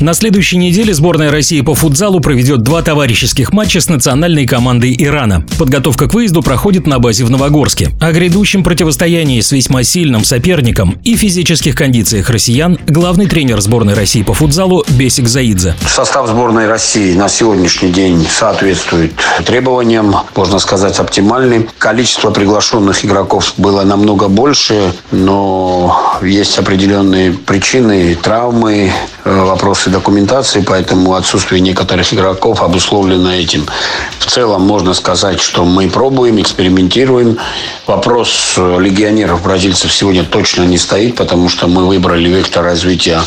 На следующей неделе сборная России по футзалу проведет два товарищеских матча с национальной командой Ирана. Подготовка к выезду проходит на базе в Новогорске. О грядущем противостоянии с весьма сильным соперником и физических кондициях россиян главный тренер сборной России по футзалу Бесик Заидзе. Состав сборной России на сегодняшний день соответствует требованиям, можно сказать, оптимальным. Количество приглашенных игроков было намного больше, но есть определенные причины, травмы, Э, вопросы документации, поэтому отсутствие некоторых игроков обусловлено этим. В целом можно сказать, что мы пробуем, экспериментируем. Вопрос э, легионеров бразильцев сегодня точно не стоит, потому что мы выбрали вектор развития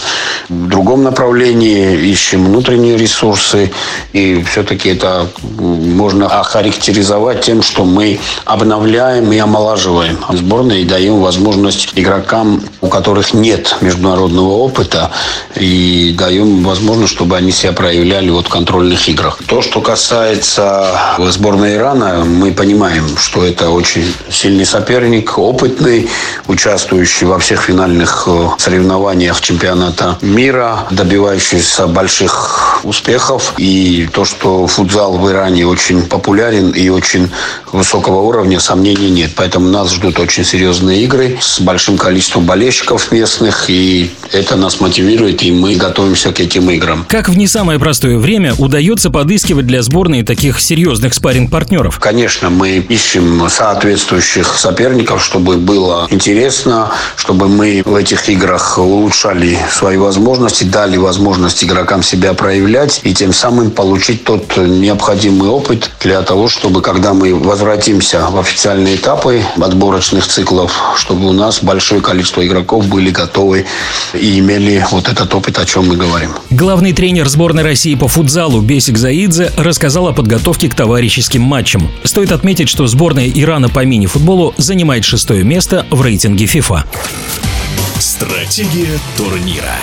в другом направлении, ищем внутренние ресурсы, и все-таки это можно охарактеризовать тем, что мы обновляем и омолаживаем сборные и даем возможность игрокам, у которых нет международного опыта и даем возможность, чтобы они себя проявляли вот в контрольных играх. То, что касается сборной Ирана, мы понимаем, что это очень сильный соперник, опытный, участвующий во всех финальных э, соревнованиях чемпионата мира, добивающийся больших успехов. И то, что футзал в Иране очень популярен и очень высокого уровня, сомнений нет. Поэтому нас ждут очень серьезные игры с большим количеством болельщиков местных. И это нас мотивирует, и мы готовимся к этим играм. Как в не самое простое время удается подыскивать для сборной таких серьезных спарринг-партнеров? Конечно, мы ищем соответствующих соперников, чтобы было интересно, чтобы мы в этих играх улучшали свои возможности, дали возможность игрокам себя проявлять и тем самым получить тот необходимый опыт для того, чтобы когда мы возвратимся в официальные этапы отборочных циклов, чтобы у нас большое количество игроков были готовы и имели вот этот опыт, о чем мы говорим. Главный тренер сборной России по футзалу Бесик Заидзе рассказал о подготовке к товарищеским матчам. Стоит отметить, что сборная Ирана по мини-футболу занимает шестое место в рейтинге FIFA. Стратегия турнира.